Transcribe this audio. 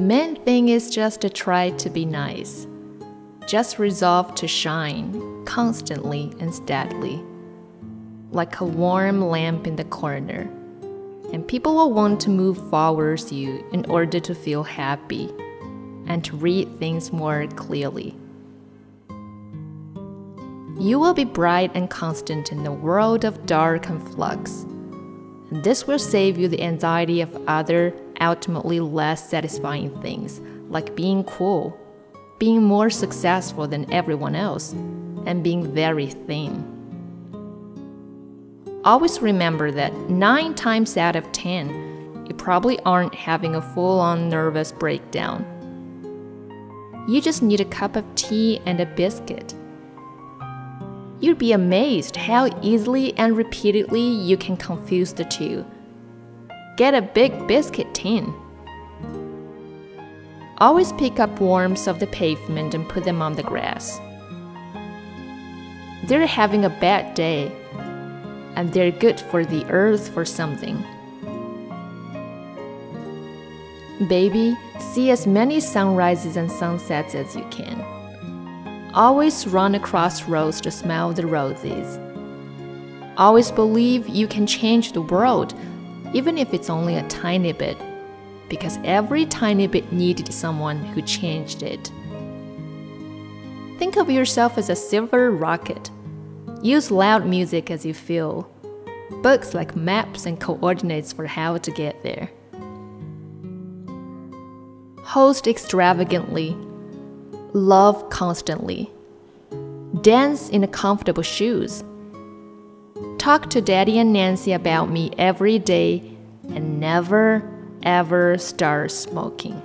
The main thing is just to try to be nice. Just resolve to shine constantly and steadily, like a warm lamp in the corner. And people will want to move towards you in order to feel happy and to read things more clearly. You will be bright and constant in the world of dark and flux. And this will save you the anxiety of other, ultimately less satisfying things, like being cool, being more successful than everyone else, and being very thin. Always remember that 9 times out of 10, you probably aren't having a full on nervous breakdown. You just need a cup of tea and a biscuit You'd be amazed how easily and repeatedly you can confuse the two. Get a big biscuit tin. Always pick up worms off the pavement and put them on the grass. They're having a bad day, and they're good for the earth for something. Baby, see as many sunrises and sunsets as you can. Always run across roads to smell the roses. Always believe you can change the world, even if it's only a tiny bit, because every tiny bit needed someone who changed it. Think of yourself as a silver rocket. Use loud music as you feel. Books like maps and coordinates for how to get there. Host extravagantly love constantly. Dance in comfortable shoes. Talk to Daddy and Nancy about me every day and never ever start smoking.